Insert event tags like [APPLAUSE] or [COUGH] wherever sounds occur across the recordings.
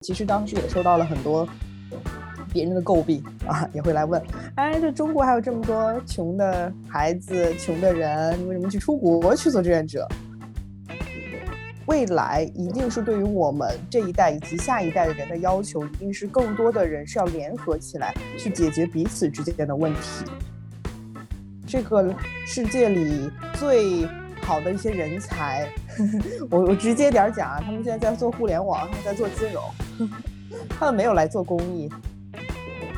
其实当时也受到了很多别人的诟病 [LAUGHS] 啊，也会来问，哎，这中国还有这么多穷的孩子、穷的人，你为什么去出国去做志愿者？未来一定是对于我们这一代以及下一代的人的要求，一定是更多的人是要联合起来去解决彼此之间的问题。这个世界里最好的一些人才，[LAUGHS] 我我直接点讲啊，他们现在在做互联网，他们在做金融，[LAUGHS] 他们没有来做公益。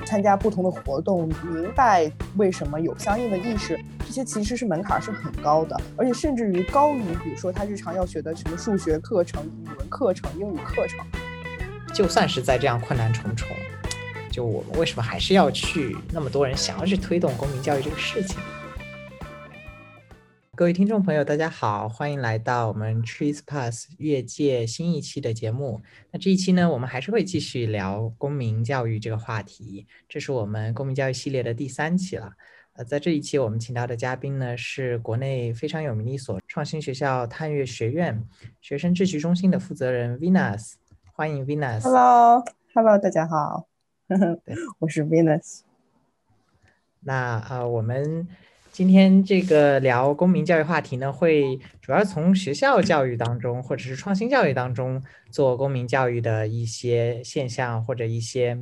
参加不同的活动，明白为什么有相应的意识，这些其实是门槛是很高的，而且甚至于高于，比如说他日常要学的什么数学课程、语文课程、英语课程。就算是在这样困难重重，就我们为什么还是要去？那么多人想要去推动公民教育这个事情？各位听众朋友，大家好，欢迎来到我们 Trees Pass 越界新一期的节目。那这一期呢，我们还是会继续聊公民教育这个话题，这是我们公民教育系列的第三期了。呃，在这一期我们请到的嘉宾呢，是国内非常有名的一所创新学校探月学院学生秩序中心的负责人 Venus，欢迎 Venus。Hello，Hello，大家好，[LAUGHS] 我是 Venus。那呃，我们。今天这个聊公民教育话题呢，会主要从学校教育当中，或者是创新教育当中做公民教育的一些现象或者一些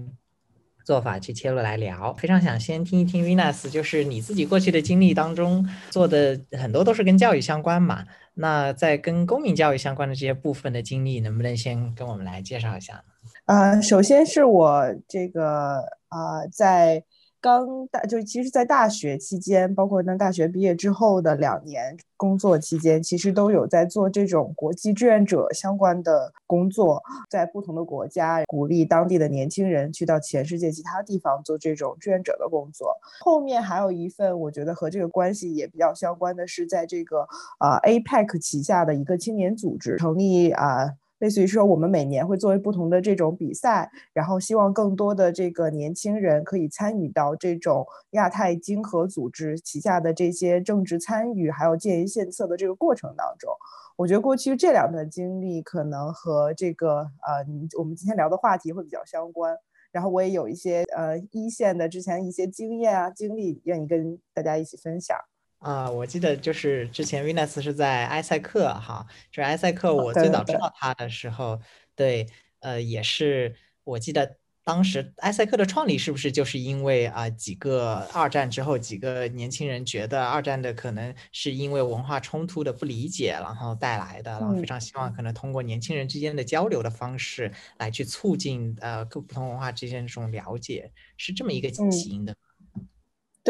做法去切入来聊。非常想先听一听 Venus，就是你自己过去的经历当中做的很多都是跟教育相关嘛？那在跟公民教育相关的这些部分的经历，能不能先跟我们来介绍一下呢？呃，首先是我这个啊，在。刚大就其实，在大学期间，包括在大学毕业之后的两年工作期间，其实都有在做这种国际志愿者相关的工作，在不同的国家鼓励当地的年轻人去到全世界其他地方做这种志愿者的工作。后面还有一份，我觉得和这个关系也比较相关的是，在这个啊 APEC 旗下的一个青年组织成立啊。类似于说，我们每年会作为不同的这种比赛，然后希望更多的这个年轻人可以参与到这种亚太经合组织旗下的这些政治参与，还有建言献策的这个过程当中。我觉得过去这两段经历可能和这个呃，我们今天聊的话题会比较相关。然后我也有一些呃一线的之前一些经验啊经历，愿意跟大家一起分享。啊，我记得就是之前 Venus 是在埃塞克哈，就是埃塞克，我最早知道。他的时候，对，呃，也是我记得当时埃塞克的创立是不是就是因为啊几个二战之后几个年轻人觉得二战的可能是因为文化冲突的不理解，然后带来的，然后非常希望可能通过年轻人之间的交流的方式来去促进呃各不同文化之间这种了解，是这么一个起因的。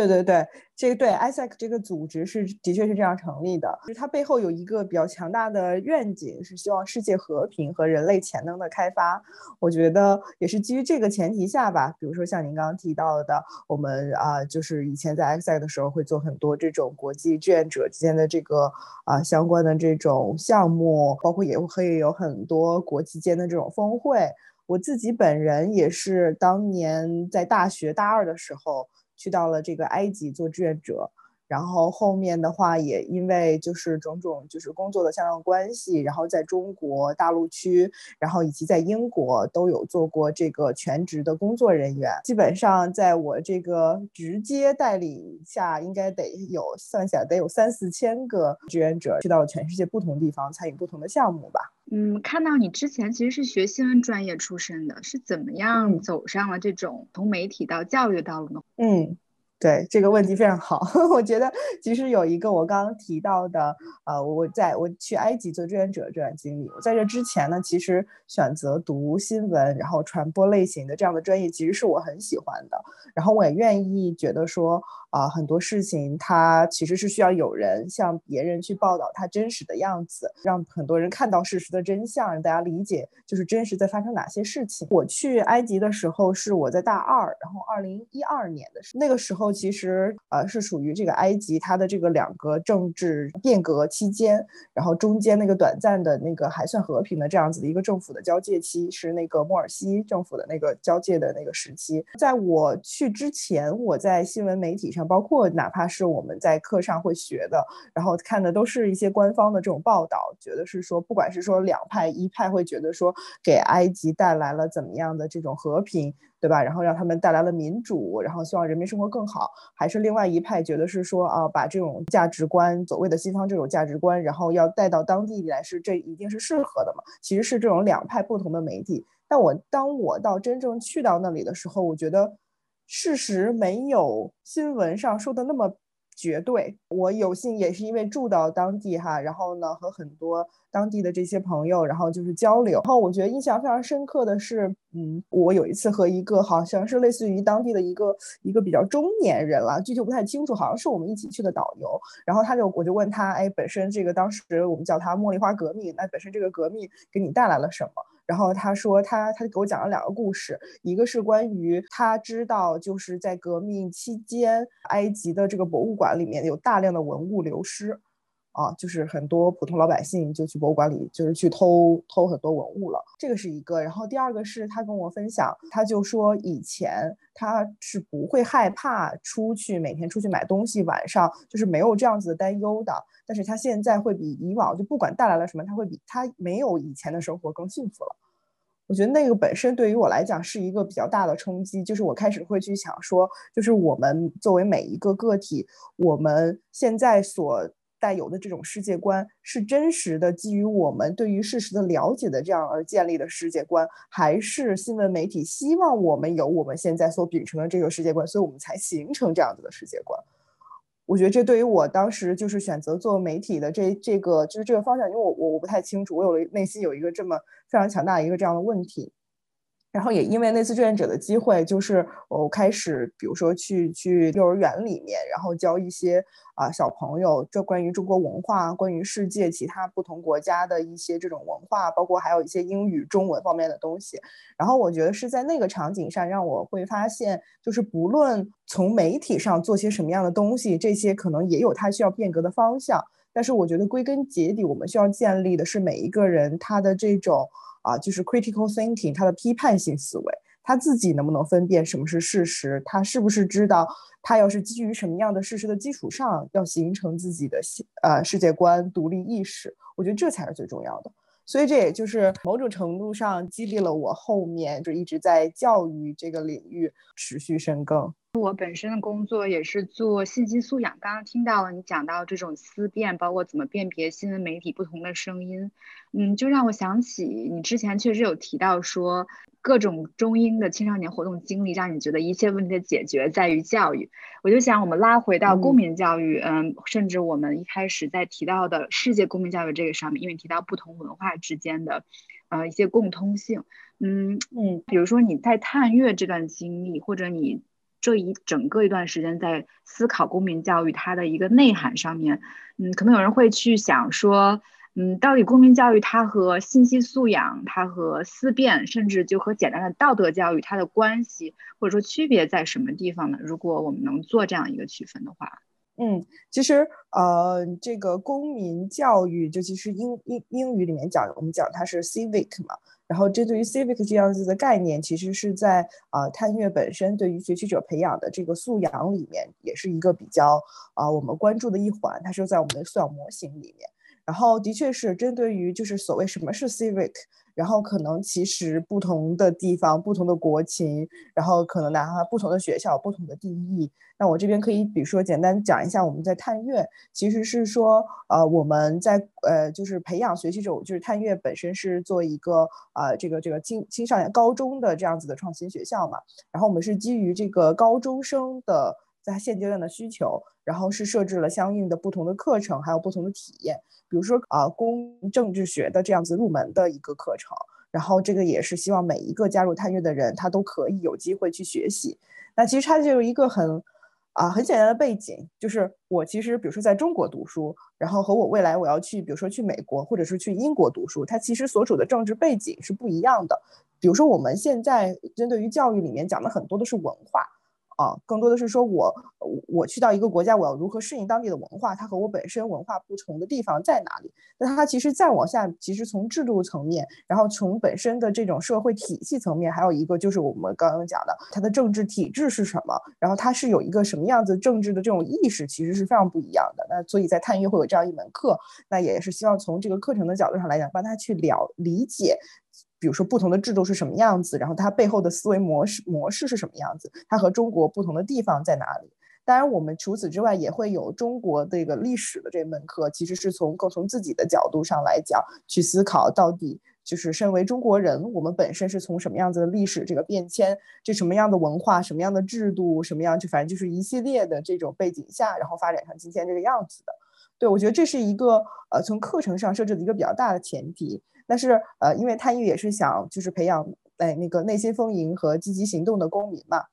对对对，这个对 ISAC 这个组织是的确是这样成立的，就是它背后有一个比较强大的愿景，是希望世界和平和人类潜能的开发。我觉得也是基于这个前提下吧，比如说像您刚刚提到的，我们啊，就是以前在 ISAC 的时候会做很多这种国际志愿者之间的这个啊相关的这种项目，包括也会有很多国际间的这种峰会。我自己本人也是当年在大学大二的时候。去到了这个埃及做志愿者，然后后面的话也因为就是种种就是工作的相关关系，然后在中国大陆区，然后以及在英国都有做过这个全职的工作人员。基本上在我这个直接带领下，应该得有算起来得有三四千个志愿者去到了全世界不同地方参与不同的项目吧。嗯，看到你之前其实是学新闻专业出身的，是怎么样走上了这种从媒体到教育道路呢？嗯。对这个问题非常好，[LAUGHS] 我觉得其实有一个我刚刚提到的，呃，我在我去埃及做志愿者这段经历，我在这之前呢，其实选择读新闻，然后传播类型的这样的专业，其实是我很喜欢的，然后我也愿意觉得说，啊，很多事情它其实是需要有人向别人去报道它真实的样子，让很多人看到事实的真相，让大家理解就是真实在发生哪些事情。我去埃及的时候是我在大二，然后二零一二年的时候，那个时候。其实呃是属于这个埃及它的这个两个政治变革期间，然后中间那个短暂的那个还算和平的这样子的一个政府的交界期，是那个莫尔西政府的那个交界的那个时期。在我去之前，我在新闻媒体上，包括哪怕是我们在课上会学的，然后看的都是一些官方的这种报道，觉得是说，不管是说两派，一派会觉得说给埃及带来了怎么样的这种和平。对吧？然后让他们带来了民主，然后希望人民生活更好，还是另外一派觉得是说啊，把这种价值观，所谓的西方这种价值观，然后要带到当地来，是这一定是适合的嘛？其实是这种两派不同的媒体。但我当我到真正去到那里的时候，我觉得事实没有新闻上说的那么。绝对，我有幸也是因为住到当地哈，然后呢和很多当地的这些朋友，然后就是交流。然后我觉得印象非常深刻的是，嗯，我有一次和一个好像是类似于当地的一个一个比较中年人了，具体不太清楚，好像是我们一起去的导游。然后他就我就问他，哎，本身这个当时我们叫他茉莉花革命，那本身这个革命给你带来了什么？然后他说，他他就给我讲了两个故事，一个是关于他知道，就是在革命期间，埃及的这个博物馆里面有大量的文物流失。啊，就是很多普通老百姓就去博物馆里，就是去偷偷很多文物了。这个是一个。然后第二个是他跟我分享，他就说以前他是不会害怕出去每天出去买东西，晚上就是没有这样子的担忧的。但是他现在会比以往就不管带来了什么，他会比他没有以前的生活更幸福了。我觉得那个本身对于我来讲是一个比较大的冲击，就是我开始会去想说，就是我们作为每一个个体，我们现在所。带有的这种世界观是真实的，基于我们对于事实的了解的这样而建立的世界观，还是新闻媒体希望我们有我们现在所秉承的这个世界观，所以我们才形成这样子的世界观。我觉得这对于我当时就是选择做媒体的这这个就是这个方向，因为我我我不太清楚，我有了内心有一个这么非常强大一个这样的问题。然后也因为那次志愿者的机会，就是我开始，比如说去去幼儿园里面，然后教一些啊小朋友，这关于中国文化、关于世界其他不同国家的一些这种文化，包括还有一些英语、中文方面的东西。然后我觉得是在那个场景上，让我会发现，就是不论从媒体上做些什么样的东西，这些可能也有它需要变革的方向。但是我觉得归根结底，我们需要建立的是每一个人他的这种。啊，就是 critical thinking，他的批判性思维，他自己能不能分辨什么是事实？他是不是知道，他要是基于什么样的事实的基础上，要形成自己的呃世界观、独立意识？我觉得这才是最重要的。所以这也就是某种程度上激励了我后面就一直在教育这个领域持续深耕。我本身的工作也是做信息素养。刚刚听到了你讲到这种思辨，包括怎么辨别新闻媒体不同的声音，嗯，就让我想起你之前确实有提到说，各种中英的青少年活动经历，让你觉得一切问题的解决在于教育。我就想，我们拉回到公民教育，嗯，甚至我们一开始在提到的世界公民教育这个上面，因为提到不同文化之间的，呃，一些共通性，嗯嗯，比如说你在探月这段经历，或者你。这一整个一段时间在思考公民教育它的一个内涵上面，嗯，可能有人会去想说，嗯，到底公民教育它和信息素养、它和思辨，甚至就和简单的道德教育它的关系，或者说区别在什么地方呢？如果我们能做这样一个区分的话，嗯，其实呃，这个公民教育，就其实英英英语里面讲，我们讲它是 civic 嘛。然后，针对于 civic 这样子的概念，其实是在啊探月本身对于学习者培养的这个素养里面，也是一个比较啊我们关注的一环。它是在我们的素养模型里面。然后，的确是针对于就是所谓什么是 civic。然后可能其实不同的地方、不同的国情，然后可能哪怕不同的学校、不同的定义。那我这边可以，比如说简单讲一下，我们在探月其实是说，呃，我们在呃就是培养学习者，就是探月本身是做一个呃这个这个青青少年高中的这样子的创新学校嘛。然后我们是基于这个高中生的他现阶段的需求，然后是设置了相应的不同的课程，还有不同的体验。比如说啊，公政治学的这样子入门的一个课程，然后这个也是希望每一个加入探月的人，他都可以有机会去学习。那其实它就有一个很啊很简单的背景，就是我其实比如说在中国读书，然后和我未来我要去，比如说去美国或者是去英国读书，它其实所处的政治背景是不一样的。比如说我们现在针对于教育里面讲的很多都是文化。啊，更多的是说我我去到一个国家，我要如何适应当地的文化，它和我本身文化不同的地方在哪里？那它其实再往下，其实从制度层面，然后从本身的这种社会体系层面，还有一个就是我们刚刚讲的它的政治体制是什么，然后它是有一个什么样子政治的这种意识，其实是非常不一样的。那所以在探月会有这样一门课，那也是希望从这个课程的角度上来讲，帮他去了理解。比如说不同的制度是什么样子，然后它背后的思维模式模式是什么样子，它和中国不同的地方在哪里？当然，我们除此之外也会有中国这个历史的这门课，其实是从更从自己的角度上来讲去思考，到底就是身为中国人，我们本身是从什么样子的历史这个变迁，这什么样的文化，什么样的制度，什么样就反正就是一系列的这种背景下，然后发展成今天这个样子的。对我觉得这是一个呃从课程上设置的一个比较大的前提。但是，呃，因为探育也是想就是培养哎那个内心丰盈和积极行动的公民嘛，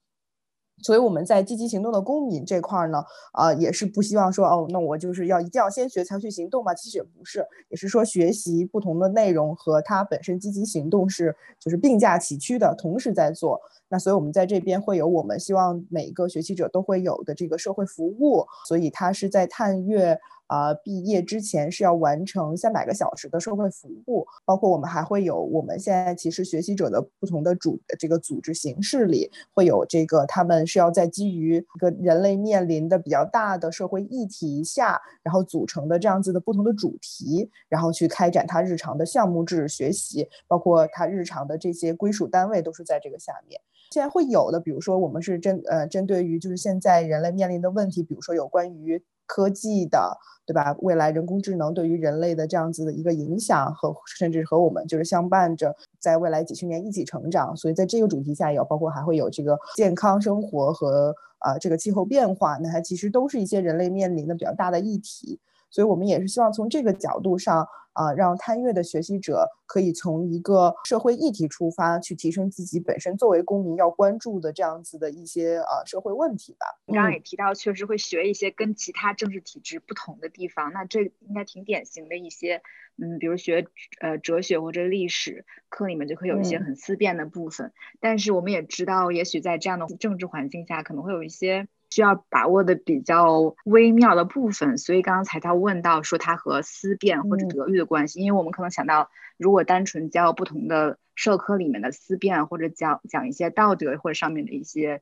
所以我们在积极行动的公民这块儿呢，啊，也是不希望说哦，那我就是要一定要先学才去行动嘛，其实也不是，也是说学习不同的内容和它本身积极行动是就是并驾齐驱的，同时在做。那所以我们在这边会有我们希望每一个学习者都会有的这个社会服务，所以它是在探月。啊，毕业之前是要完成三百个小时的社会服务，包括我们还会有我们现在其实学习者的不同的主这个组织形式里会有这个，他们是要在基于一个人类面临的比较大的社会议题下，然后组成的这样子的不同的主题，然后去开展他日常的项目制学习，包括他日常的这些归属单位都是在这个下面。现在会有的，比如说我们是针呃针对于就是现在人类面临的问题，比如说有关于。科技的，对吧？未来人工智能对于人类的这样子的一个影响和甚至和我们就是相伴着，在未来几十年一起成长。所以在这个主题下，有包括还会有这个健康生活和啊这个气候变化，那它其实都是一些人类面临的比较大的议题。所以我们也是希望从这个角度上。啊，让探月的学习者可以从一个社会议题出发，去提升自己本身作为公民要关注的这样子的一些呃社会问题吧。你刚刚也提到，确实会学一些跟其他政治体制不同的地方，那这应该挺典型的一些，嗯，比如学呃哲学或者历史课里面就会有一些很思辨的部分。但是我们也知道，也许在这样的政治环境下，可能会有一些。需要把握的比较微妙的部分，所以刚刚才他问到说他和思辨或者德育的关系，因为我们可能想到，如果单纯教不同的社科里面的思辨，或者讲讲一些道德或者上面的一些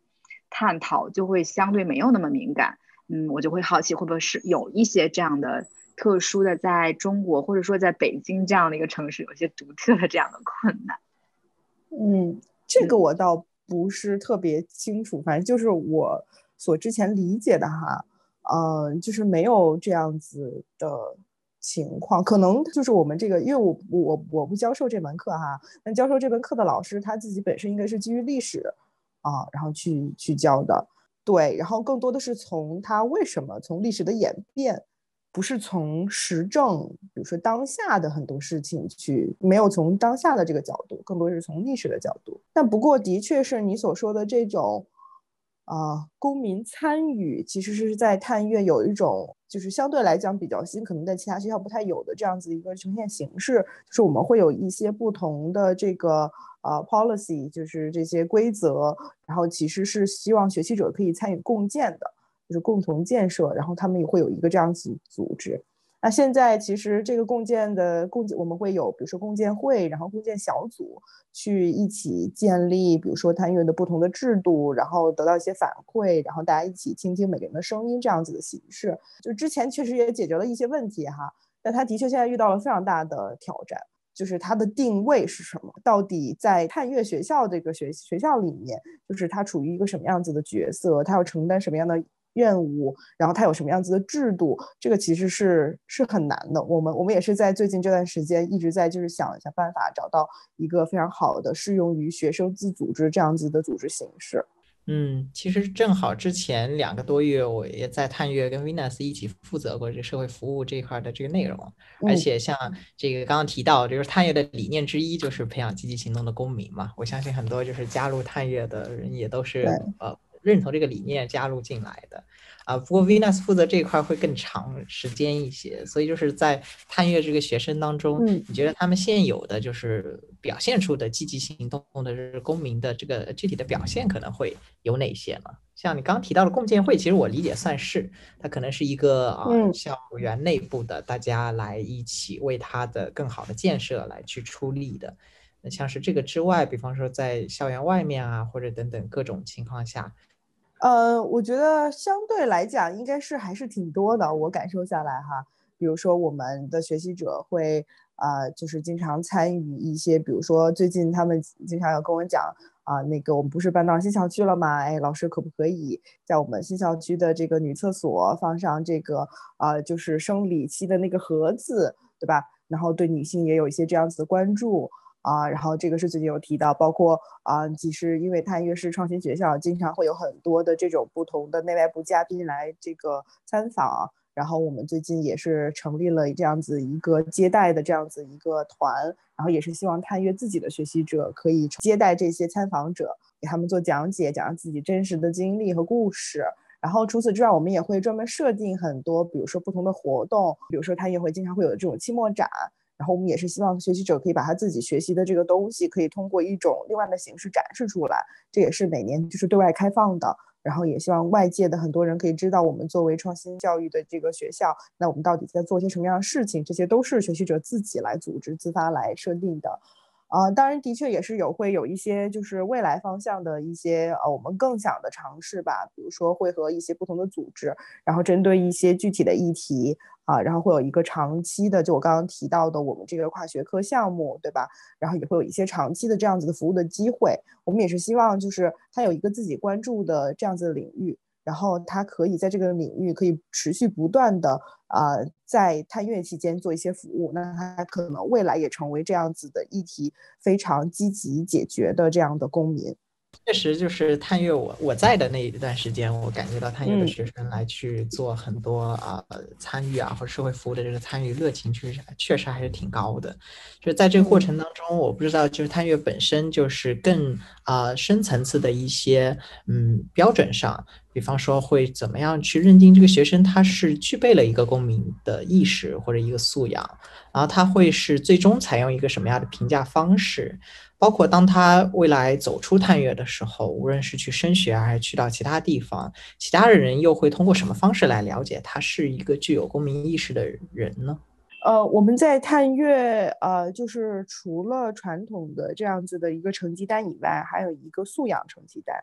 探讨，就会相对没有那么敏感。嗯，我就会好奇，会不会是有一些这样的特殊的，在中国或者说在北京这样的一个城市，有一些独特的这样的困难？嗯，这个我倒不是特别清楚，反正就是我。所之前理解的哈，嗯，就是没有这样子的情况，可能就是我们这个，因为我我我不教授这门课哈，那教授这门课的老师他自己本身应该是基于历史啊，然后去去教的，对，然后更多的是从他为什么从历史的演变，不是从时政，比如说当下的很多事情去，没有从当下的这个角度，更多是从历史的角度，但不过的确是你所说的这种。啊，公民参与其实是在探月有一种，就是相对来讲比较新，可能在其他学校不太有的这样子一个呈现形式，就是我们会有一些不同的这个呃 policy，就是这些规则，然后其实是希望学习者可以参与共建的，就是共同建设，然后他们也会有一个这样子组织。那现在其实这个共建的共建，我们会有，比如说共建会，然后共建小组去一起建立，比如说探月的不同的制度，然后得到一些反馈，然后大家一起倾听每个人的声音，这样子的形式。就之前确实也解决了一些问题哈，但他的确现在遇到了非常大的挑战，就是它的定位是什么？到底在探月学校这个学学校里面，就是它处于一个什么样子的角色？它要承担什么样的？任务，然后它有什么样子的制度？这个其实是是很难的。我们我们也是在最近这段时间一直在就是想一下办法，找到一个非常好的适用于学生自组织这样子的组织形式。嗯，其实正好之前两个多月，我也在探月跟 Venus 一起负责过这社会服务这一块的这个内容。而且像这个刚刚提到，就是探月的理念之一就是培养积极行动的公民嘛。我相信很多就是加入探月的人也都是呃。认同这个理念加入进来的。啊，不过 Venus 负责这一块会更长时间一些，所以就是在探月这个学生当中，你觉得他们现有的就是表现出的积极行动的是公民的这个具体的表现可能会有哪些呢？像你刚提到的共建会，其实我理解算是它可能是一个啊校园内部的大家来一起为它的更好的建设来去出力的。那像是这个之外，比方说在校园外面啊，或者等等各种情况下。呃，我觉得相对来讲，应该是还是挺多的。我感受下来哈，比如说我们的学习者会啊，就是经常参与一些，比如说最近他们经常要跟我讲啊，那个我们不是搬到新校区了吗？哎，老师可不可以在我们新校区的这个女厕所放上这个啊，就是生理期的那个盒子，对吧？然后对女性也有一些这样子的关注。啊，然后这个是最近有提到，包括啊，其实因为探月是创新学校，经常会有很多的这种不同的内外部嘉宾来这个参访，然后我们最近也是成立了这样子一个接待的这样子一个团，然后也是希望探月自己的学习者可以接待这些参访者，给他们做讲解，讲自己真实的经历和故事。然后除此之外，我们也会专门设定很多，比如说不同的活动，比如说探月会经常会有这种期末展。然后我们也是希望学习者可以把他自己学习的这个东西，可以通过一种另外的形式展示出来。这也是每年就是对外开放的。然后也希望外界的很多人可以知道，我们作为创新教育的这个学校，那我们到底在做些什么样的事情？这些都是学习者自己来组织、自发来设定的。啊，当然，的确也是有会有一些就是未来方向的一些呃，我们更想的尝试吧。比如说会和一些不同的组织，然后针对一些具体的议题啊，然后会有一个长期的，就我刚刚提到的我们这个跨学科项目，对吧？然后也会有一些长期的这样子的服务的机会。我们也是希望就是他有一个自己关注的这样子的领域。然后他可以在这个领域可以持续不断的啊，在探月期间做一些服务，那他可能未来也成为这样子的议题非常积极解决的这样的公民。确实，就是探月，我我在的那一段时间，我感觉到探月的学生来去做很多啊参与啊或者社会服务的这个参与热情，确实确实还是挺高的。就是在这个过程当中，我不知道就是探月本身就是更啊深层次的一些嗯标准上，比方说会怎么样去认定这个学生他是具备了一个公民的意识或者一个素养，然后他会是最终采用一个什么样的评价方式。包括当他未来走出探月的时候，无论是去升学还是去到其他地方，其他的人又会通过什么方式来了解他是一个具有公民意识的人呢？呃，我们在探月，呃，就是除了传统的这样子的一个成绩单以外，还有一个素养成绩单。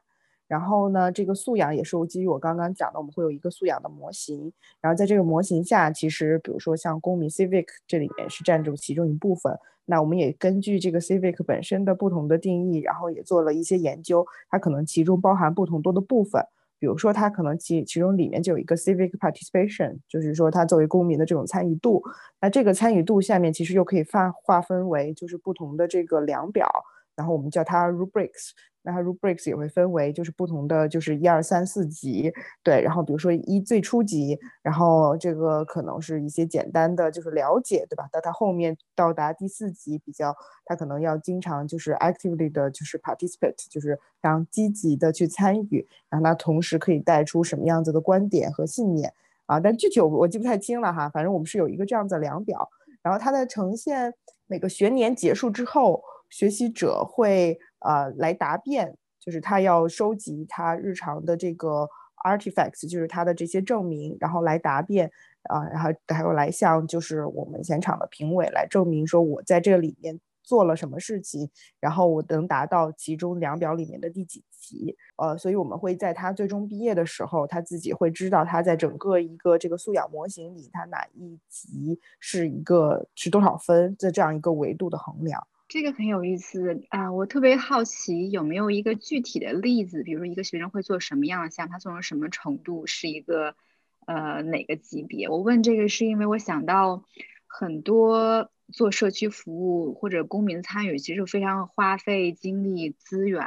然后呢，这个素养也是基于我刚刚讲的，我们会有一个素养的模型。然后在这个模型下，其实比如说像公民 civic 这里面是占住其中一部分。那我们也根据这个 civic 本身的不同的定义，然后也做了一些研究，它可能其中包含不同多的部分。比如说，它可能其其中里面就有一个 civic participation，就是说它作为公民的这种参与度。那这个参与度下面其实又可以划划分为就是不同的这个量表。然后我们叫它 rubrics，那它 rubrics 也会分为就是不同的就是一二三四级，对，然后比如说一最初级，然后这个可能是一些简单的就是了解，对吧？到它后面到达第四级比较，它可能要经常就是 actively 的就是 participate，就是非常积极的去参与，然后它同时可以带出什么样子的观点和信念啊？但具体我我记不太清了哈，反正我们是有一个这样的量表，然后它的呈现每个学年结束之后。学习者会呃来答辩，就是他要收集他日常的这个 artifacts，就是他的这些证明，然后来答辩啊，然后还有来向就是我们现场的评委来证明说我在这里面做了什么事情，然后我能达到其中量表里面的第几级，呃，所以我们会在他最终毕业的时候，他自己会知道他在整个一个这个素养模型里，他哪一级是一个是多少分的这样一个维度的衡量。这个很有意思啊！我特别好奇，有没有一个具体的例子，比如说一个学生会做什么样的项，他做成什么程度，是一个呃哪个级别？我问这个是因为我想到很多做社区服务或者公民参与，其实非常花费精力资源，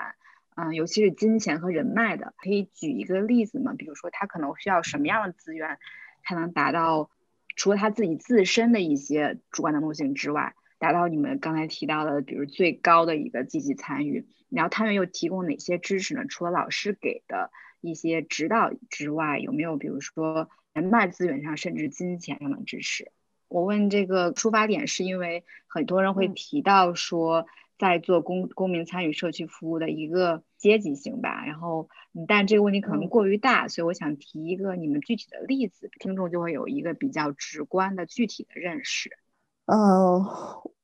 嗯，尤其是金钱和人脉的。可以举一个例子吗？比如说他可能需要什么样的资源，才能达到除了他自己自身的一些主观能动性之外？达到你们刚才提到的，比如最高的一个积极参与。然后他们又提供哪些支持呢？除了老师给的一些指导之外，有没有比如说人脉资源上，甚至金钱上的支持？我问这个出发点是因为很多人会提到说。在做公公民参与社区服务的一个阶级性吧，然后，但这个问题可能过于大，所以我想提一个你们具体的例子，听众就会有一个比较直观的具体的认识。嗯，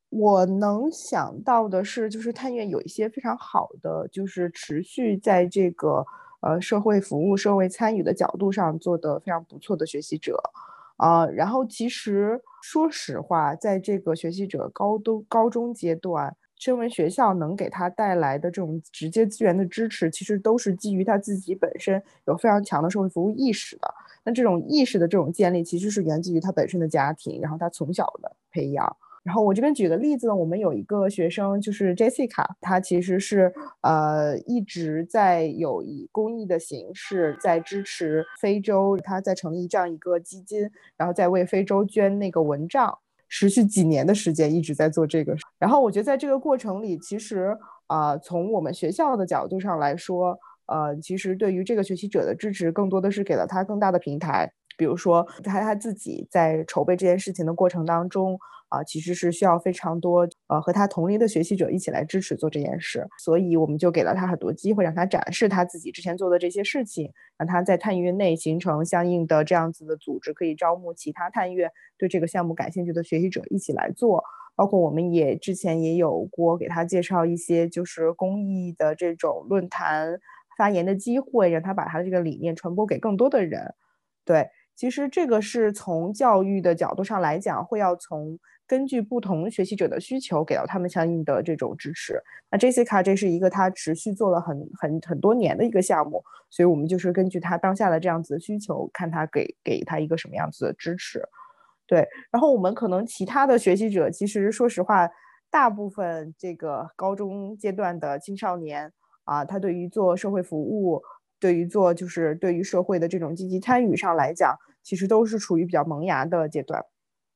我能想到的是，就是探院有一些非常好的，就是持续在这个呃社会服务、社会参与的角度上做的非常不错的学习者，啊，然后其实说实话，在这个学习者高都高中阶段。身为学校能给他带来的这种直接资源的支持，其实都是基于他自己本身有非常强的社会服务意识的。那这种意识的这种建立，其实是源自于他本身的家庭，然后他从小的培养。然后我这边举个例子呢，我们有一个学生就是 Jessica，他其实是呃一直在有以公益的形式在支持非洲，他在成立这样一个基金，然后在为非洲捐那个蚊帐。持续几年的时间一直在做这个，然后我觉得在这个过程里，其实啊，从我们学校的角度上来说，呃，其实对于这个学习者的支持，更多的是给了他更大的平台。比如说，他他自己在筹备这件事情的过程当中，啊，其实是需要非常多呃和他同龄的学习者一起来支持做这件事，所以我们就给了他很多机会，让他展示他自己之前做的这些事情，让他在探月内形成相应的这样子的组织，可以招募其他探月对这个项目感兴趣的学习者一起来做。包括我们也之前也有过给他介绍一些就是公益的这种论坛发言的机会，让他把他的这个理念传播给更多的人，对。其实这个是从教育的角度上来讲，会要从根据不同学习者的需求给到他们相应的这种支持。那 Jessica 这是一个他持续做了很很很多年的一个项目，所以我们就是根据他当下的这样子的需求，看他给给他一个什么样子的支持。对，然后我们可能其他的学习者，其实说实话，大部分这个高中阶段的青少年啊，他对于做社会服务。对于做就是对于社会的这种积极参与上来讲，其实都是处于比较萌芽的阶段。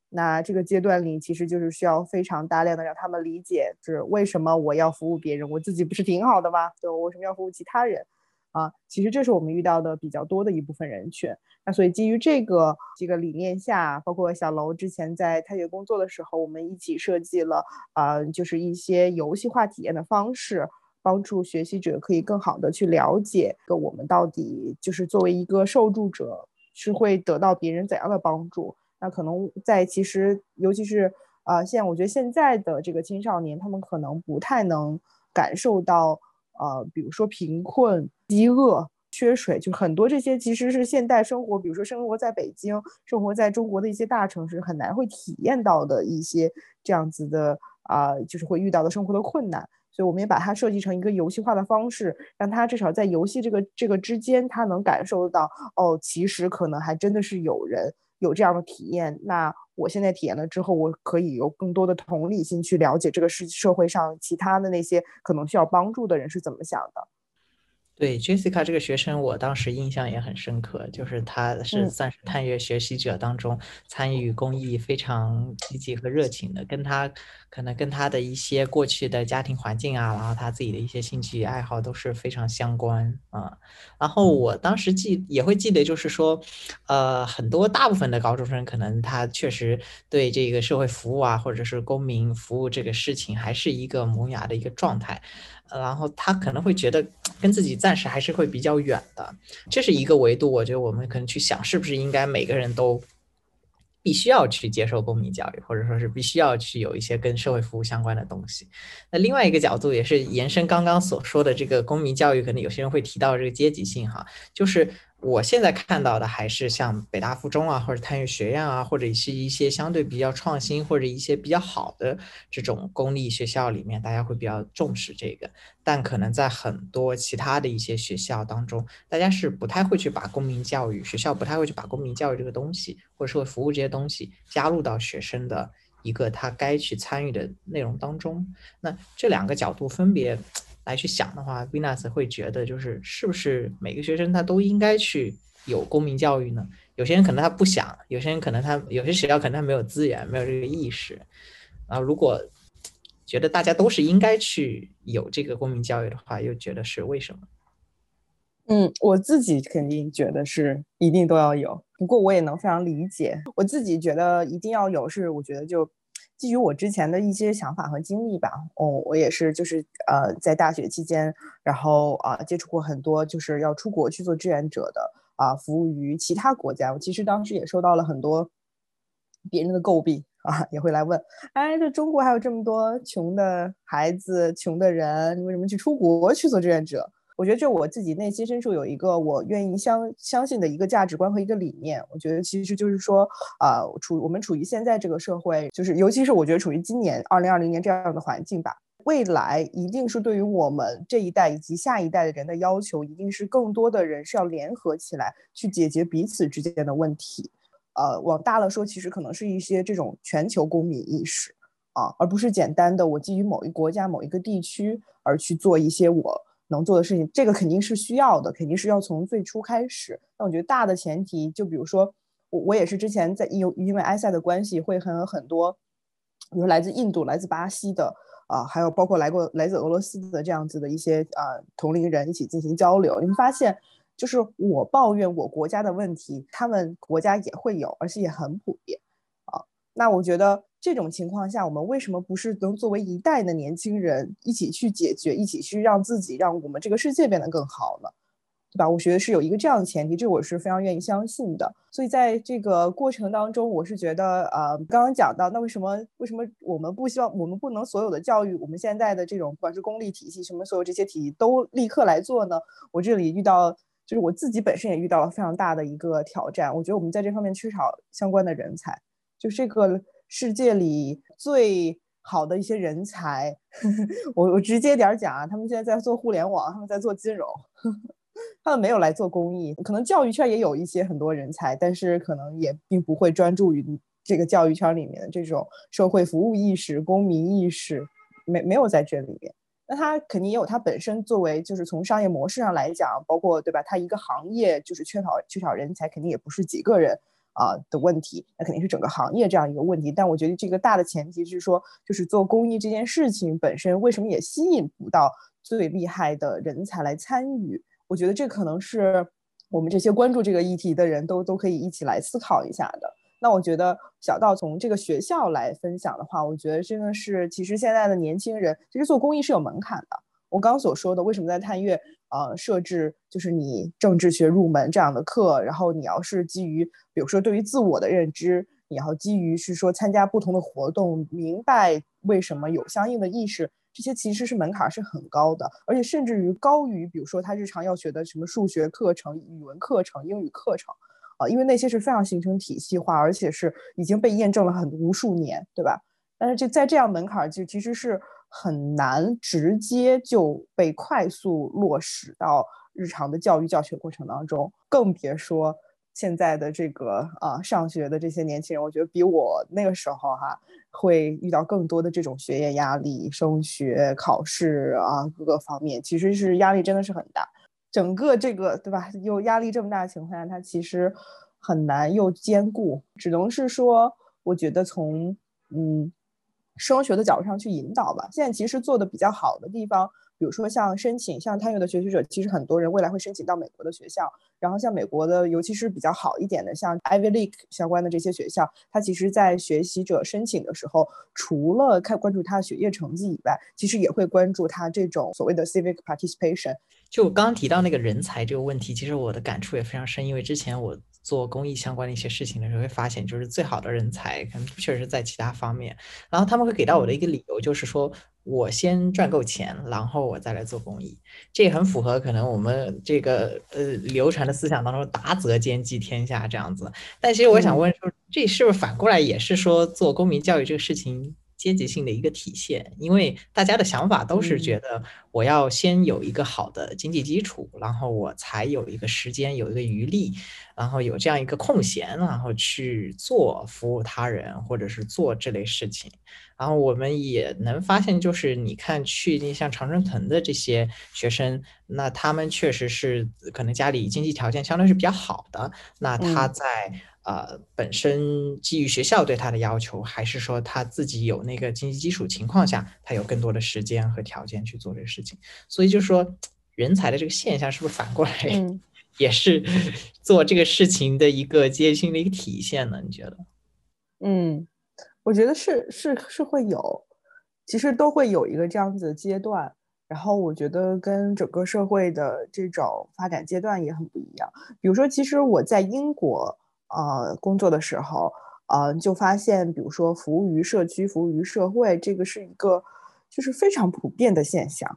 那这个阶段里，其实就是需要非常大量的让他们理解，是为什么我要服务别人，我自己不是挺好的吗？对我为什么要服务其他人？啊，其实这是我们遇到的比较多的一部分人群。那所以基于这个这个理念下，包括小楼之前在探学工作的时候，我们一起设计了啊，就是一些游戏化体验的方式。帮助学习者可以更好的去了解，个我们到底就是作为一个受助者是会得到别人怎样的帮助？那可能在其实，尤其是啊，现在我觉得现在的这个青少年，他们可能不太能感受到，呃，比如说贫困、饥饿、缺水，就很多这些其实是现代生活，比如说生活在北京、生活在中国的一些大城市很难会体验到的一些这样子的啊，就是会遇到的生活的困难。所以我们也把它设计成一个游戏化的方式，让他至少在游戏这个这个之间，他能感受到哦，其实可能还真的是有人有这样的体验。那我现在体验了之后，我可以有更多的同理心去了解这个世社会上其他的那些可能需要帮助的人是怎么想的。对 Jessica 这个学生，我当时印象也很深刻，就是他是算是探月学习者当中参与公益非常积极和热情的，跟他可能跟他的一些过去的家庭环境啊，然后他自己的一些兴趣爱好都是非常相关啊。然后我当时记也会记得，就是说，呃，很多大部分的高中生可能他确实对这个社会服务啊，或者是公民服务这个事情还是一个萌芽的一个状态。然后他可能会觉得跟自己暂时还是会比较远的，这是一个维度。我觉得我们可能去想，是不是应该每个人都必须要去接受公民教育，或者说是必须要去有一些跟社会服务相关的东西。那另外一个角度也是延伸刚刚所说的这个公民教育，可能有些人会提到这个阶级性哈，就是。我现在看到的还是像北大附中啊，或者探月学院啊，或者是一些相对比较创新或者一些比较好的这种公立学校里面，大家会比较重视这个。但可能在很多其他的一些学校当中，大家是不太会去把公民教育，学校不太会去把公民教育这个东西，或者社会服务这些东西加入到学生的一个他该去参与的内容当中。那这两个角度分别。来去想的话，Venus 会觉得就是是不是每个学生他都应该去有公民教育呢？有些人可能他不想，有些人可能他有些学校可能他没有资源，没有这个意识。啊如果觉得大家都是应该去有这个公民教育的话，又觉得是为什么？嗯，我自己肯定觉得是一定都要有，不过我也能非常理解，我自己觉得一定要有，是我觉得就基于我之前的一些想法和经历吧。哦，我也是就是呃在大学期间，然后啊接触过很多就是要出国去做志愿者的啊，服务于其他国家。我其实当时也收到了很多别人的诟病啊，也会来问，哎，这中国还有这么多穷的孩子、穷的人，你为什么去出国去做志愿者？我觉得，就我自己内心深处有一个我愿意相相信的一个价值观和一个理念。我觉得，其实就是说，啊，处我们处于现在这个社会，就是尤其是我觉得处于今年二零二零年这样的环境吧，未来一定是对于我们这一代以及下一代的人的要求，一定是更多的人是要联合起来去解决彼此之间的问题。呃，往大了说，其实可能是一些这种全球公民意识啊，而不是简单的我基于某一国家、某一个地区而去做一些我。能做的事情，这个肯定是需要的，肯定是要从最初开始。那我觉得大的前提，就比如说我我也是之前在因因为埃塞的关系，会很很多，比如来自印度、来自巴西的啊，还有包括来过来自俄罗斯的这样子的一些啊同龄人一起进行交流，你会发现，就是我抱怨我国家的问题，他们国家也会有，而且也很普遍啊。那我觉得。这种情况下，我们为什么不是能作为一代的年轻人一起去解决，一起去让自己，让我们这个世界变得更好呢？对吧？我觉得是有一个这样的前提，这我是非常愿意相信的。所以在这个过程当中，我是觉得，呃，刚刚讲到，那为什么为什么我们不希望，我们不能所有的教育，我们现在的这种不管是公立体系，什么所有这些体系都立刻来做呢？我这里遇到，就是我自己本身也遇到了非常大的一个挑战。我觉得我们在这方面缺少相关的人才，就这个。世界里最好的一些人才，[LAUGHS] 我我直接点讲啊，他们现在在做互联网，他们在做金融，[LAUGHS] 他们没有来做公益。可能教育圈也有一些很多人才，但是可能也并不会专注于这个教育圈里面的这种社会服务意识、公民意识，没没有在这里面。那他肯定也有他本身作为，就是从商业模式上来讲，包括对吧？他一个行业就是缺少缺少人才，肯定也不是几个人。啊的问题，那肯定是整个行业这样一个问题。但我觉得这个大的前提是说，就是做公益这件事情本身为什么也吸引不到最厉害的人才来参与？我觉得这可能是我们这些关注这个议题的人都都可以一起来思考一下的。那我觉得小道从这个学校来分享的话，我觉得真的是，其实现在的年轻人其实做公益是有门槛的。我刚所说的，为什么在探月呃设置就是你政治学入门这样的课，然后你要是基于比如说对于自我的认知，你要基于是说参加不同的活动，明白为什么有相应的意识，这些其实是门槛是很高的，而且甚至于高于比如说他日常要学的什么数学课程、语文课程、英语课程啊，因为那些是非常形成体系化，而且是已经被验证了很无数年，对吧？但是就在这样门槛就其实是。很难直接就被快速落实到日常的教育教学过程当中，更别说现在的这个啊上学的这些年轻人，我觉得比我那个时候哈会遇到更多的这种学业压力、升学、考试啊各个方面，其实是压力真的是很大。整个这个对吧？又压力这么大的情况下，它其实很难又兼顾，只能是说，我觉得从嗯。升学的角度上去引导吧。现在其实做的比较好的地方，比如说像申请，像探月的学习者，其实很多人未来会申请到美国的学校。然后像美国的，尤其是比较好一点的，像 Ivy League 相关的这些学校，它其实在学习者申请的时候，除了看关注他的学业成绩以外，其实也会关注他这种所谓的 civic participation。就我刚刚提到那个人才这个问题，其实我的感触也非常深，因为之前我。做公益相关的一些事情的时候，会发现就是最好的人才可能确实在其他方面。然后他们会给到我的一个理由，就是说我先赚够钱，然后我再来做公益。这也很符合可能我们这个呃流传的思想当中“达则兼济天下”这样子。但其实我想问说，这是不是反过来也是说做公民教育这个事情？阶级性的一个体现，因为大家的想法都是觉得我要先有一个好的经济基础，然后我才有一个时间，有一个余力，然后有这样一个空闲，然后去做服务他人或者是做这类事情。然后我们也能发现，就是你看去像常春藤的这些学生，那他们确实是可能家里经济条件相对是比较好的，那他在。呃，本身基于学校对他的要求，还是说他自己有那个经济基础情况下，他有更多的时间和条件去做这个事情？所以就是说，人才的这个现象是不是反过来 [LAUGHS] 也是 [LAUGHS] 做这个事情的一个阶级性的一个体现呢？你觉得？嗯，我觉得是是是会有，其实都会有一个这样子的阶段。然后我觉得跟整个社会的这种发展阶段也很不一样。比如说，其实我在英国。呃，工作的时候，呃，就发现，比如说服务于社区、服务于社会，这个是一个就是非常普遍的现象，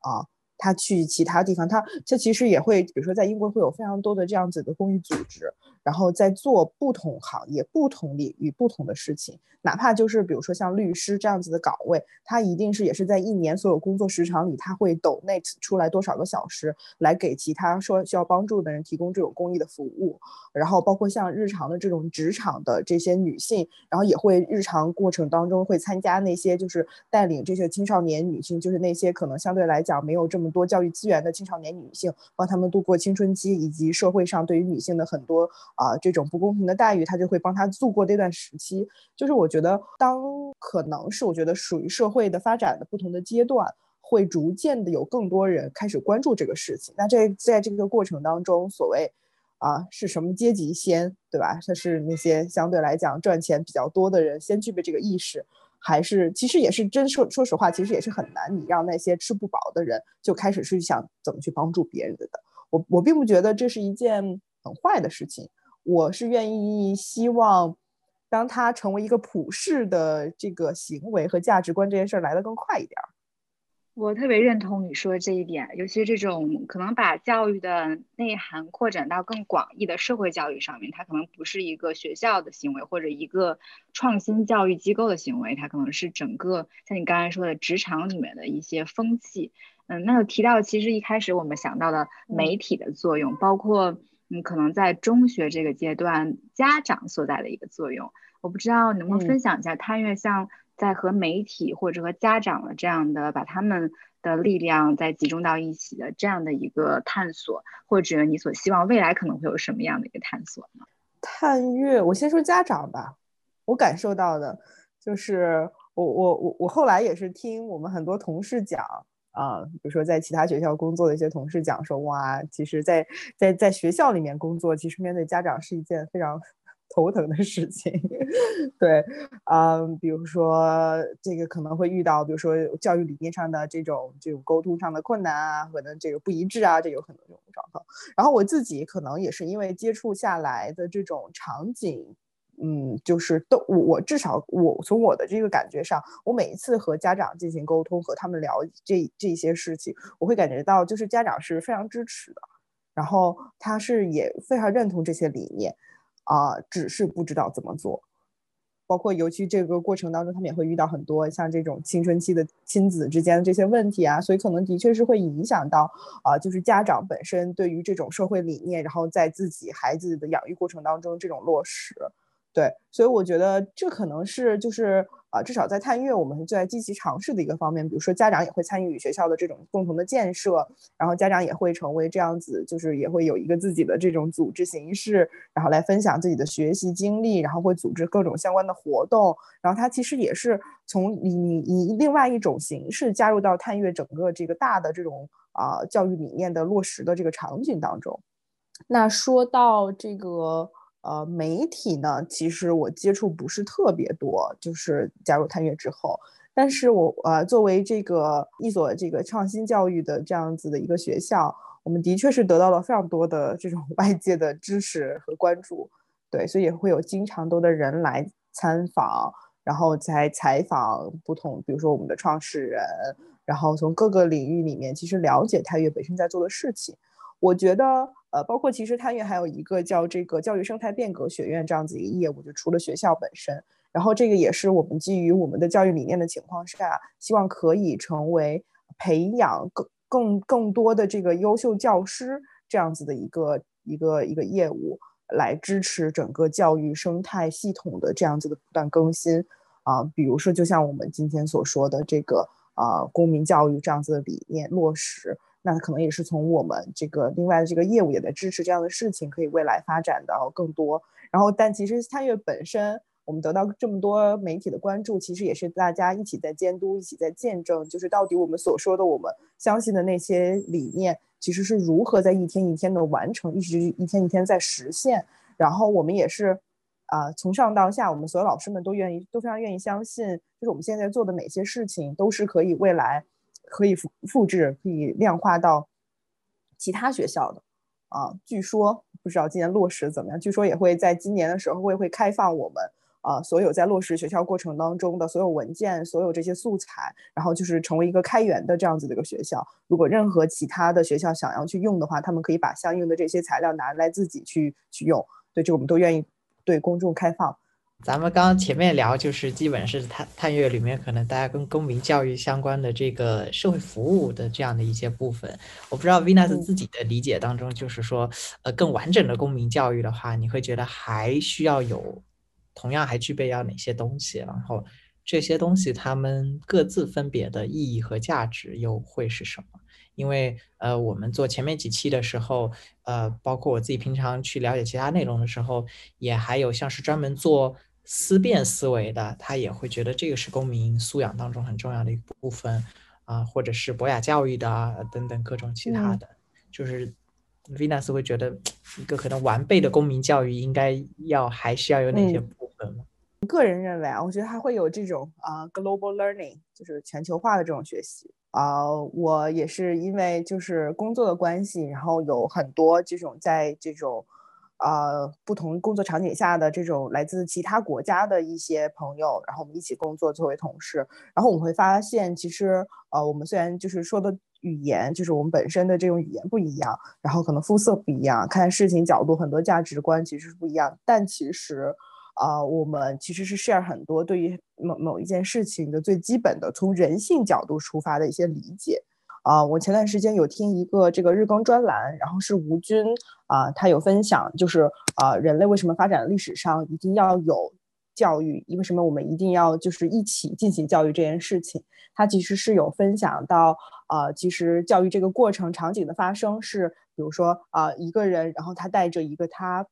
啊。他去其他地方，他这其实也会，比如说在英国会有非常多的这样子的公益组织，然后在做不同行业、不同领域、不同的事情。哪怕就是比如说像律师这样子的岗位，他一定是也是在一年所有工作时长里，他会抖 net 出来多少个小时来给其他说需要帮助的人提供这种公益的服务。然后包括像日常的这种职场的这些女性，然后也会日常过程当中会参加那些就是带领这些青少年女性，就是那些可能相对来讲没有这么。多教育资源的青少年女性，帮他们度过青春期，以及社会上对于女性的很多啊这种不公平的待遇，他就会帮他度过这段时期。就是我觉得，当可能是我觉得属于社会的发展的不同的阶段，会逐渐的有更多人开始关注这个事情。那这在这个过程当中，所谓啊是什么阶级先，对吧？他是那些相对来讲赚钱比较多的人先具备这个意识。还是其实也是真说说实话，其实也是很难。你让那些吃不饱的人就开始去想怎么去帮助别人的。我我并不觉得这是一件很坏的事情。我是愿意希望，当它成为一个普世的这个行为和价值观，这件事儿来得更快一点儿。我特别认同你说的这一点，尤其这种可能把教育的内涵扩展到更广义的社会教育上面，它可能不是一个学校的行为或者一个创新教育机构的行为，它可能是整个像你刚才说的职场里面的一些风气。嗯，那有提到其实一开始我们想到的媒体的作用，包括嗯可能在中学这个阶段家长所在的一个作用，我不知道能不能分享一下，探月像。在和媒体或者和家长的这样的把他们的力量再集中到一起的这样的一个探索，或者你所希望未来可能会有什么样的一个探索呢？探月，我先说家长吧。我感受到的就是，我我我我后来也是听我们很多同事讲啊，比如说在其他学校工作的一些同事讲说，哇，其实，在在在学校里面工作，其实面对家长是一件非常。[LAUGHS] 头疼的事情，[LAUGHS] 对，嗯，比如说这个可能会遇到，比如说教育理念上的这种这种沟通上的困难啊，可能这个不一致啊，这有很多这种状况。然后我自己可能也是因为接触下来的这种场景，嗯，就是都我我至少我从我的这个感觉上，我每一次和家长进行沟通，和他们聊这这些事情，我会感觉到就是家长是非常支持的，然后他是也非常认同这些理念。啊，只是不知道怎么做，包括尤其这个过程当中，他们也会遇到很多像这种青春期的亲子之间的这些问题啊，所以可能的确是会影响到啊，就是家长本身对于这种社会理念，然后在自己孩子的养育过程当中这种落实，对，所以我觉得这可能是就是。啊，至少在探月，我们就在积极尝试的一个方面。比如说，家长也会参与学校的这种共同的建设，然后家长也会成为这样子，就是也会有一个自己的这种组织形式，然后来分享自己的学习经历，然后会组织各种相关的活动。然后它其实也是从以以另外一种形式加入到探月整个这个大的这种啊教育理念的落实的这个场景当中。那说到这个。呃，媒体呢，其实我接触不是特别多，就是加入探月之后，但是我呃，作为这个一所这个创新教育的这样子的一个学校，我们的确是得到了非常多的这种 [LAUGHS] 外界的支持和关注，对，所以也会有经常多的人来参访，然后在采访不同，比如说我们的创始人，然后从各个领域里面其实了解探月本身在做的事情，我觉得。呃，包括其实探月还有一个叫这个教育生态变革学院这样子一个业务，就除了学校本身，然后这个也是我们基于我们的教育理念的情况下，希望可以成为培养更更更多的这个优秀教师这样子的一个一个一个业务，来支持整个教育生态系统的这样子的不断更新啊，比如说就像我们今天所说的这个啊公民教育这样子的理念落实。那可能也是从我们这个另外的这个业务也在支持这样的事情，可以未来发展到更多。然后，但其实参与本身，我们得到这么多媒体的关注，其实也是大家一起在监督，一起在见证，就是到底我们所说的、我们相信的那些理念，其实是如何在一天一天的完成，一直一天一天在实现。然后我们也是，啊，从上到下，我们所有老师们都愿意，都非常愿意相信，就是我们现在做的每些事情，都是可以未来可以复复制、可以量化到其他学校的。啊，据说不知道今年落实怎么样，据说也会在今年的时候会会开放我们啊所有在落实学校过程当中的所有文件、所有这些素材，然后就是成为一个开源的这样子的一个学校。如果任何其他的学校想要去用的话，他们可以把相应的这些材料拿来自己去去用。对，这个我们都愿意对公众开放。咱们刚刚前面聊，就是基本是探探月里面可能大家跟公民教育相关的这个社会服务的这样的一些部分。我不知道 Venus 自己的理解当中，就是说，呃，更完整的公民教育的话，你会觉得还需要有，同样还具备要哪些东西？然后这些东西它们各自分别的意义和价值又会是什么？因为呃，我们做前面几期的时候，呃，包括我自己平常去了解其他内容的时候，也还有像是专门做思辨思维的，他也会觉得这个是公民素养当中很重要的一部分啊，或者是博雅教育的啊等等各种其他的，就是 Venus 会觉得一个可能完备的公民教育应该要还需要有哪些部分吗？个人认为啊，我觉得还会有这种啊 global learning，就是全球化的这种学习。啊，我也是因为就是工作的关系，然后有很多这种在这种，呃，不同工作场景下的这种来自其他国家的一些朋友，然后我们一起工作作为同事，然后我们会发现，其实呃，我们虽然就是说的语言，就是我们本身的这种语言不一样，然后可能肤色不一样，看事情角度很多价值观其实是不一样，但其实。啊，我们其实是 share 很多对于某某一件事情的最基本的从人性角度出发的一些理解。啊，我前段时间有听一个这个日更专栏，然后是吴军啊，他有分享，就是啊，人类为什么发展历史上一定要有教育？为什么我们一定要就是一起进行教育这件事情？他其实是有分享到，啊，其实教育这个过程场景的发生是，比如说啊，一个人，然后他带着一个他。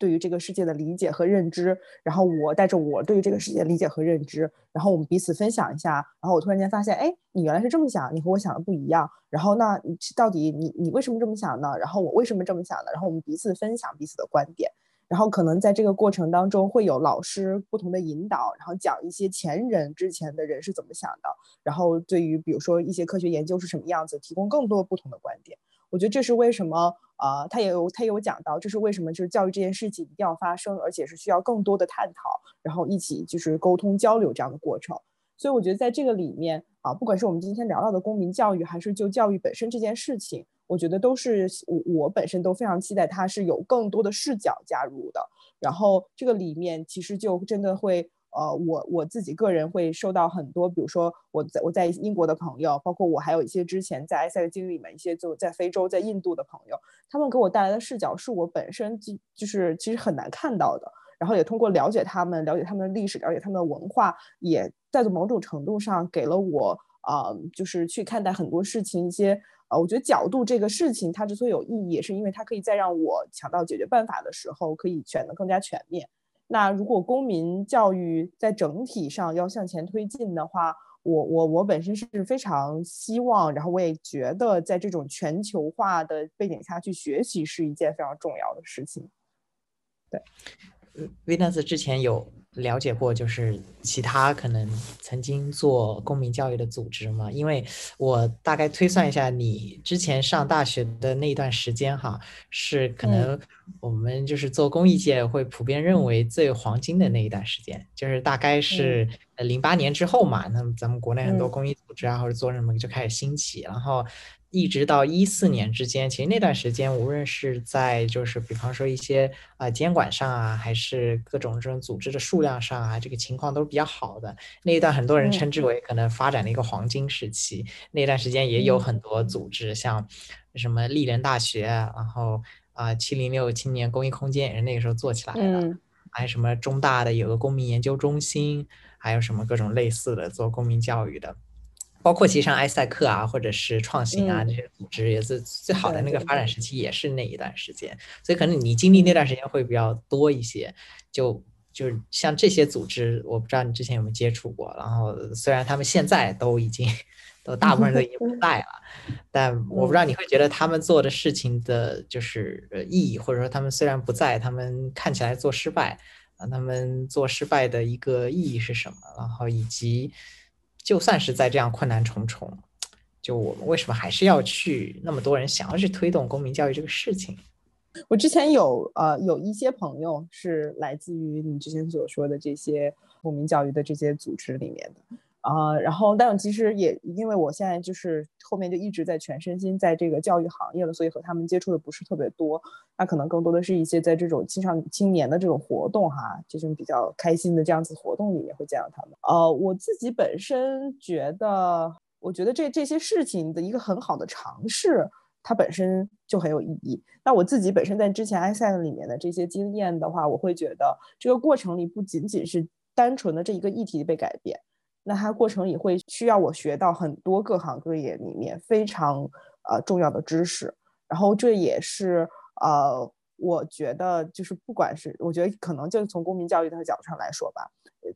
对于这个世界的理解和认知，然后我带着我对于这个世界的理解和认知，然后我们彼此分享一下，然后我突然间发现，哎，你原来是这么想，你和我想的不一样，然后那你到底你你为什么这么想呢？然后我为什么这么想呢？然后我们彼此分享彼此的观点，然后可能在这个过程当中会有老师不同的引导，然后讲一些前人之前的人是怎么想的，然后对于比如说一些科学研究是什么样子，提供更多不同的观点。我觉得这是为什么，呃，他也有他也有讲到，这是为什么就是教育这件事情一定要发生，而且是需要更多的探讨，然后一起就是沟通交流这样的过程。所以我觉得在这个里面啊，不管是我们今天聊到的公民教育，还是就教育本身这件事情，我觉得都是我我本身都非常期待它是有更多的视角加入的。然后这个里面其实就真的会。呃，我我自己个人会收到很多，比如说我在我在英国的朋友，包括我还有一些之前在埃塞的经历里面一些就在非洲、在印度的朋友，他们给我带来的视角是我本身就就是其实很难看到的。然后也通过了解他们、了解他们的历史、了解他们的文化，也在某种程度上给了我啊，就是去看待很多事情一些呃，我觉得角度这个事情它之所以有意义，也是因为它可以在让我想到解决办法的时候，可以选得更加全面。那如果公民教育在整体上要向前推进的话，我我我本身是非常希望，然后我也觉得在这种全球化的背景下去学习是一件非常重要的事情。对，Venus 之前有。了解过，就是其他可能曾经做公民教育的组织吗？因为我大概推算一下，你之前上大学的那一段时间，哈，是可能我们就是做公益界会普遍认为最黄金的那一段时间，就是大概是零八年之后嘛。那么咱们国内很多公益组织啊，或者做什么就开始兴起，然后。一直到一四年之间，其实那段时间，无论是在就是比方说一些啊监管上啊，还是各种这种组织的数量上啊，这个情况都是比较好的。那一段很多人称之为可能发展的一个黄金时期。那段时间也有很多组织，像什么丽人大学，然后啊七零六青年公益空间也是那个时候做起来的。还有什么中大的有个公民研究中心，还有什么各种类似的做公民教育的。包括其实像埃塞克啊，或者是创新啊这些组织，也是最好的那个发展时期，也是那一段时间。所以可能你经历那段时间会比较多一些。就就是像这些组织，我不知道你之前有没有接触过。然后虽然他们现在都已经都大部分都已经不在了，但 [LAUGHS] 我不知道你会觉得他们做的事情的就是意义，或者说他们虽然不在，他们看起来做失败啊，他们做失败的一个意义是什么？然后以及。就算是在这样困难重重，就我们为什么还是要去那么多人想要去推动公民教育这个事情？我之前有呃有一些朋友是来自于你之前所说的这些公民教育的这些组织里面的。啊，然后，但其实也因为我现在就是后面就一直在全身心在这个教育行业了，所以和他们接触的不是特别多。那可能更多的是一些在这种青少青年的这种活动哈，这种比较开心的这样子活动里面会见到他们。呃，我自己本身觉得，我觉得这这些事情的一个很好的尝试，它本身就很有意义。那我自己本身在之前埃塞里面的这些经验的话，我会觉得这个过程里不仅仅是单纯的这一个议题被改变。那它过程也会需要我学到很多各行各业里面非常呃重要的知识，然后这也是呃我觉得就是不管是我觉得可能就从公民教育的角度上来说吧，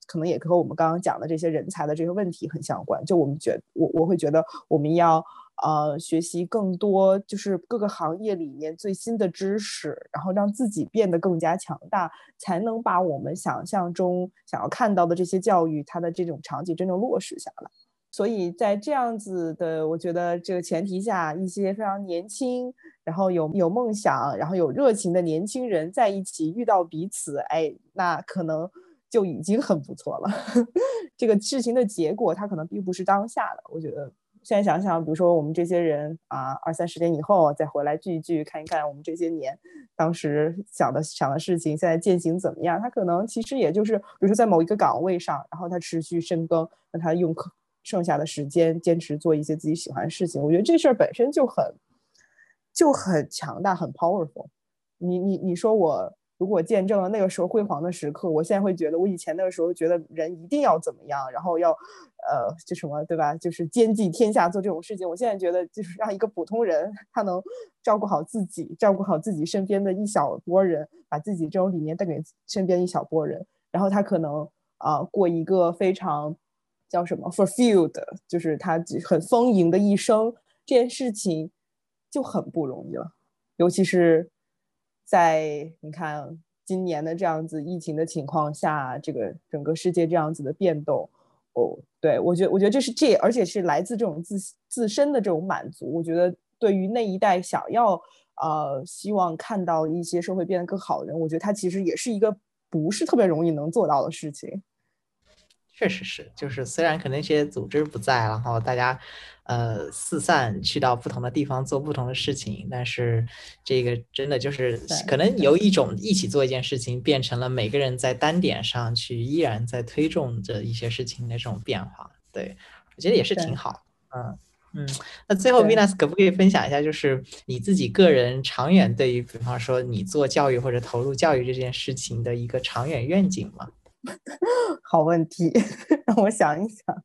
可能也和我们刚刚讲的这些人才的这个问题很相关。就我们觉我我会觉得我们要。呃，学习更多就是各个行业里面最新的知识，然后让自己变得更加强大，才能把我们想象中想要看到的这些教育它的这种场景真正落实下来。所以在这样子的，我觉得这个前提下，一些非常年轻，然后有有梦想，然后有热情的年轻人在一起遇到彼此，哎，那可能就已经很不错了。[LAUGHS] 这个事情的结果，它可能并不是当下的，我觉得。现在想想，比如说我们这些人啊，二三十年以后再回来聚一聚，看一看我们这些年当时想的想的事情，现在践行怎么样？他可能其实也就是，比如说在某一个岗位上，然后他持续深耕，那他用剩下的时间坚持做一些自己喜欢的事情。我觉得这事儿本身就很就很强大，很 powerful。你你你说我。如果见证了那个时候辉煌的时刻，我现在会觉得，我以前那个时候觉得人一定要怎么样，然后要，呃，就什么，对吧？就是兼济天下做这种事情。我现在觉得，就是让一个普通人他能照顾好自己，照顾好自己身边的一小波人，把自己这种理念带给身边一小波人，然后他可能啊过一个非常叫什么 fulfilled，就是他很丰盈的一生，这件事情就很不容易了，尤其是。在你看今年的这样子疫情的情况下，这个整个世界这样子的变动，哦，对我觉，我觉得这是这，而且是来自这种自自身的这种满足。我觉得对于那一代想要呃希望看到一些社会变得更好的人，我觉得他其实也是一个不是特别容易能做到的事情。确实是，就是虽然可能一些组织不在，然后大家。呃，四散去到不同的地方做不同的事情，但是这个真的就是可能由一种一起做一件事情，变成了每个人在单点上去依然在推动着一些事情的这种变化。对我觉得也是挺好。嗯嗯，那最后 Venus 可不可以分享一下，就是你自己个人长远对于，比方说你做教育或者投入教育这件事情的一个长远愿景吗？[LAUGHS] 好问题，[LAUGHS] 让我想一想。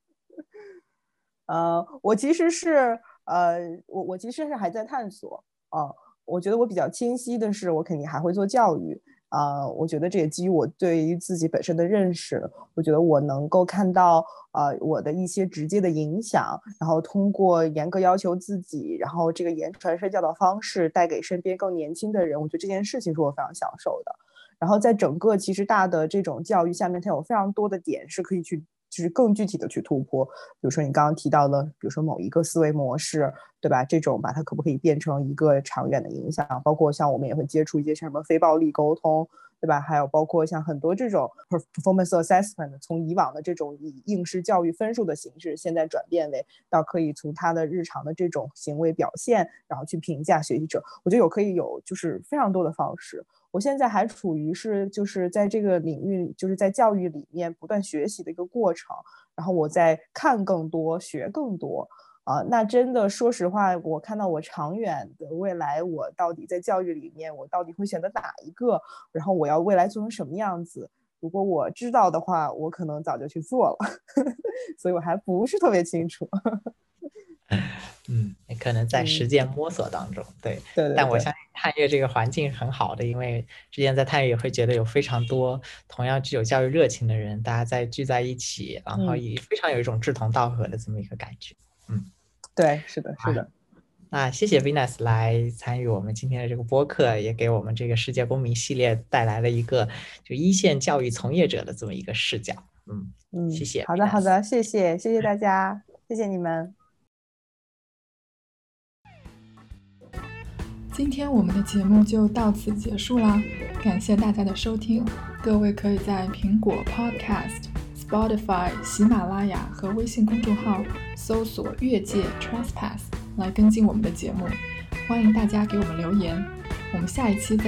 呃，我其实是呃，我我其实是还在探索啊。我觉得我比较清晰的是，我肯定还会做教育啊。我觉得这也基于我对于自己本身的认识。我觉得我能够看到呃我的一些直接的影响，然后通过严格要求自己，然后这个言传身教导方式带给身边更年轻的人，我觉得这件事情是我非常享受的。然后在整个其实大的这种教育下面，它有非常多的点是可以去。就是更具体的去突破，比如说你刚刚提到的，比如说某一个思维模式，对吧？这种把它可不可以变成一个长远的影响？包括像我们也会接触一些像什么非暴力沟通，对吧？还有包括像很多这种 performance assessment，从以往的这种以应试教育分数的形式，现在转变为到可以从他的日常的这种行为表现，然后去评价学习者。我觉得有可以有就是非常多的方式。我现在还处于是就是在这个领域，就是在教育里面不断学习的一个过程，然后我在看更多、学更多啊。那真的说实话，我看到我长远的未来，我到底在教育里面，我到底会选择哪一个？然后我要未来做成什么样子？如果我知道的话，我可能早就去做了，[LAUGHS] 所以我还不是特别清楚。[LAUGHS] 嗯，可能在实践摸索当中，对对。但我相信探月这个环境很好的，因为之前在探月也会觉得有非常多同样具有教育热情的人，大家在聚在一起，然后也非常有一种志同道合的这么一个感觉。嗯，对，是的，是的。那谢谢 Venus 来参与我们今天的这个播客，也给我们这个世界公民系列带来了一个就一线教育从业者的这么一个视角。嗯嗯，谢谢。好的，好的，谢谢，谢谢大家，谢谢你们。今天我们的节目就到此结束啦，感谢大家的收听。各位可以在苹果 Podcast、Spotify、喜马拉雅和微信公众号搜索“越界 Trespass”。来跟进我们的节目，欢迎大家给我们留言，我们下一期再。